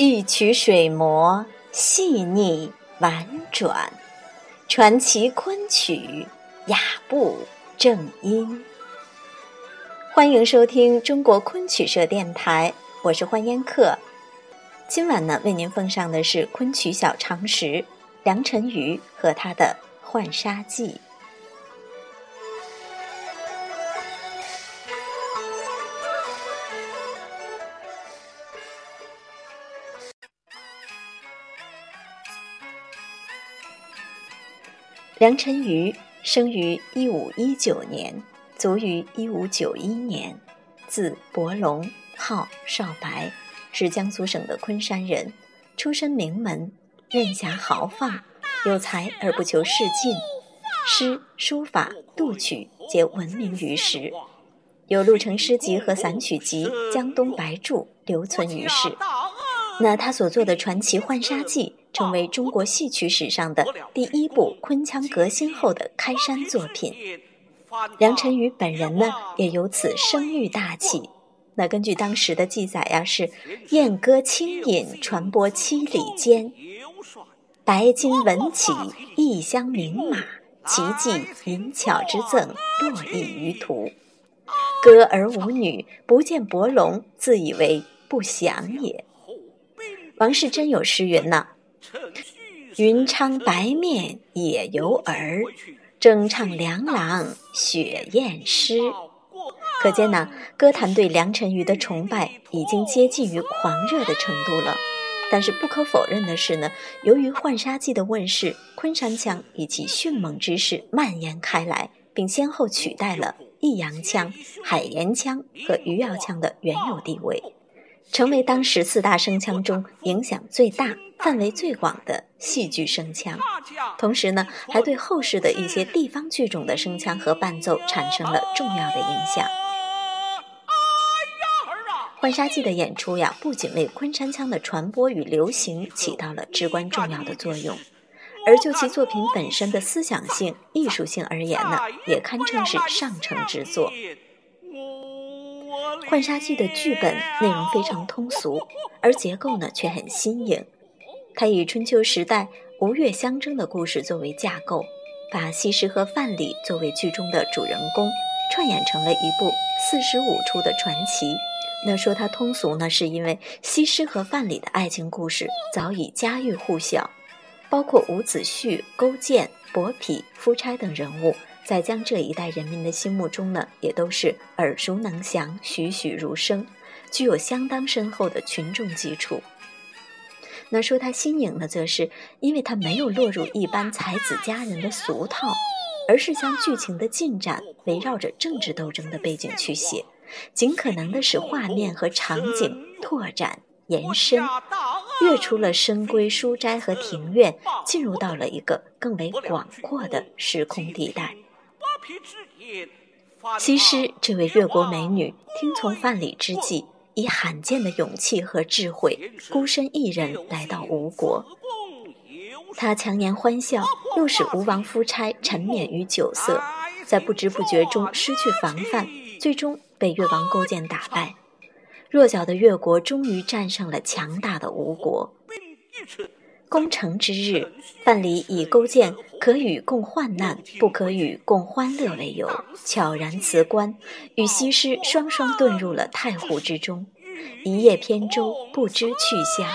一曲水磨细腻婉转，传奇昆曲雅步正音。欢迎收听中国昆曲社电台，我是欢烟客。今晚呢，为您奉上的是昆曲小常识——梁辰瑜和他的《浣纱记》。梁辰瑜生于一五一九年，卒于一五九一年，字伯龙，号少白，是江苏省的昆山人，出身名门，任侠豪放，有才而不求仕进，诗、书法、杜曲皆闻名于世，有陆城诗集和散曲集《江东白柱》留存于世。那他所作的传奇《浣纱记》。成为中国戏曲史上的第一部昆腔革新后的开山作品，梁辰宇本人呢也由此声誉大起。那根据当时的记载呀，是燕歌轻饮，传播七里间，白金文起，异乡名马，奇迹淫巧之赠，络绎于途。歌而无女，不见伯龙，自以为不祥也。王世贞有诗云呐。云昌白面也游儿，争唱梁郎雪雁诗。可见呢，歌坛对梁辰瑜的崇拜已经接近于狂热的程度了。但是不可否认的是呢，由于《浣纱记》的问世，昆山腔以其迅猛之势蔓延开来，并先后取代了弋阳腔、海盐腔和余姚腔的原有地位。成为当时四大声腔中影响最大、范围最广的戏剧声腔，同时呢，还对后世的一些地方剧种的声腔和伴奏产生了重要的影响。《浣纱记》的演出呀，不仅为昆山腔的传播与流行起到了至关重要的作用，而就其作品本身的思想性、艺术性而言呢，也堪称是上乘之作。《浣纱记》的剧本内容非常通俗，而结构呢却很新颖。它以春秋时代吴越相争的故事作为架构，把西施和范蠡作为剧中的主人公，串演成了一部四十五出的传奇。那说它通俗呢，是因为西施和范蠡的爱情故事早已家喻户晓，包括伍子胥、勾践、伯嚭、夫差等人物。在江浙一带人民的心目中呢，也都是耳熟能详、栩栩如生，具有相当深厚的群众基础。那说它新颖呢，则是因为它没有落入一般才子佳人的俗套，而是将剧情的进展围绕着政治斗争的背景去写，尽可能的使画面和场景拓展延伸，跃出了深闺书斋和庭院，进入到了一个更为广阔的时空地带。西施这位越国美女，听从范蠡之计，以罕见的勇气和智慧，孤身一人来到吴国。她强颜欢笑，又使吴王夫差沉湎于酒色，在不知不觉中失去防范，最终被越王勾践打败。弱小的越国终于战胜了强大的吴国。攻城之日，范蠡以勾践可与共患难，不可与共欢乐为由，悄然辞官，与西施双双遁入了太湖之中，一叶扁舟，不知去向。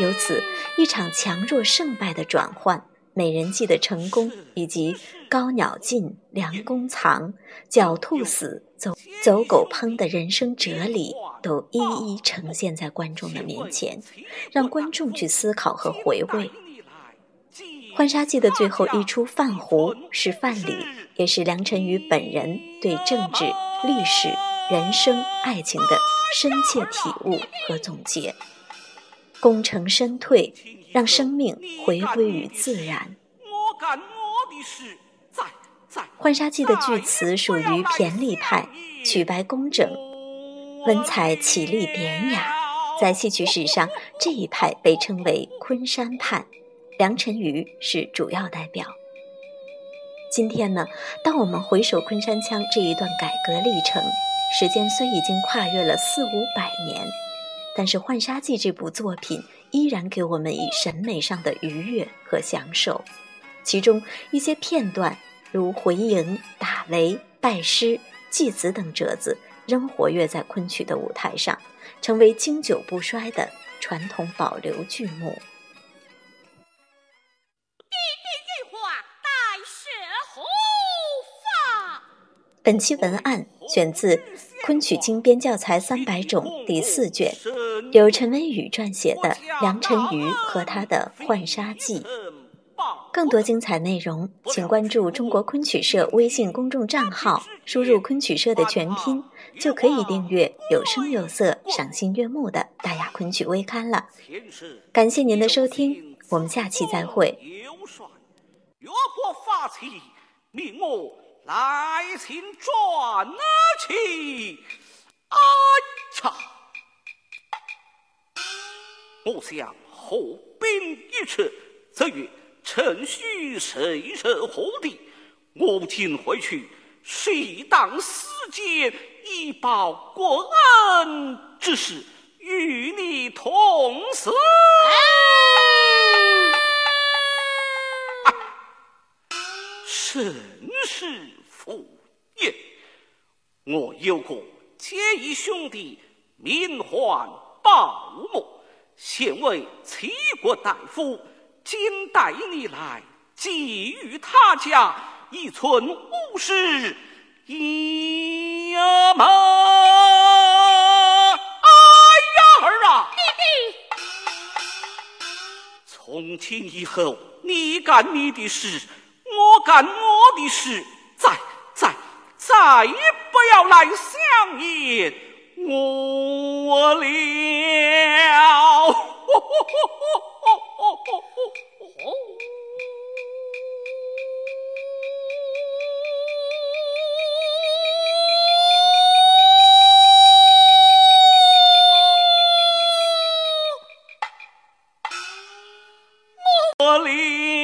由此，一场强弱胜败的转换，美人计的成功，以及高鸟尽，良弓藏，狡兔死。走走狗烹的人生哲理都一一呈现在观众的面前，让观众去思考和回味。《浣纱记》的最后一出范湖是范蠡，也是梁辰宇本人对政治、历史、人生、爱情的深切体悟和总结。功成身退，让生命回归于自然。《浣纱记》的句词属于骈俪派，曲白工整，文采绮丽典雅。在戏曲史上，这一派被称为昆山派，梁辰瑜是主要代表。今天呢，当我们回首昆山腔这一段改革历程，时间虽已经跨越了四五百年，但是《浣纱记》这部作品依然给我们以审美上的愉悦和享受。其中一些片段，如回营、打雷、拜师、祭子等折子，仍活跃在昆曲的舞台上，成为经久不衰的传统保留剧目。本期文案选自《昆曲精编教材三百种》第四卷，由陈文宇撰写的《梁辰瑜和他的浣纱记》。更多精彩内容，请关注中国昆曲社微信公众账号，输入“昆曲社”的全拼，就可以订阅有声有色、赏心悦目的大雅昆曲微刊了。感谢您的收听，我们下期再会。来请转起，哎我想合兵一处，则曰趁虚谁人何敌？我今回去，适当私见以报国恩之事，与你同死。甚是。父也，我有个结义兄弟，名唤鲍某，现为齐国大夫，今带你来寄予他家，一存无事。呀妈，哎呀儿啊！从今以后，你干你的事，我干我的事，再。再再也不要来相言。我了。ho, ho, ho.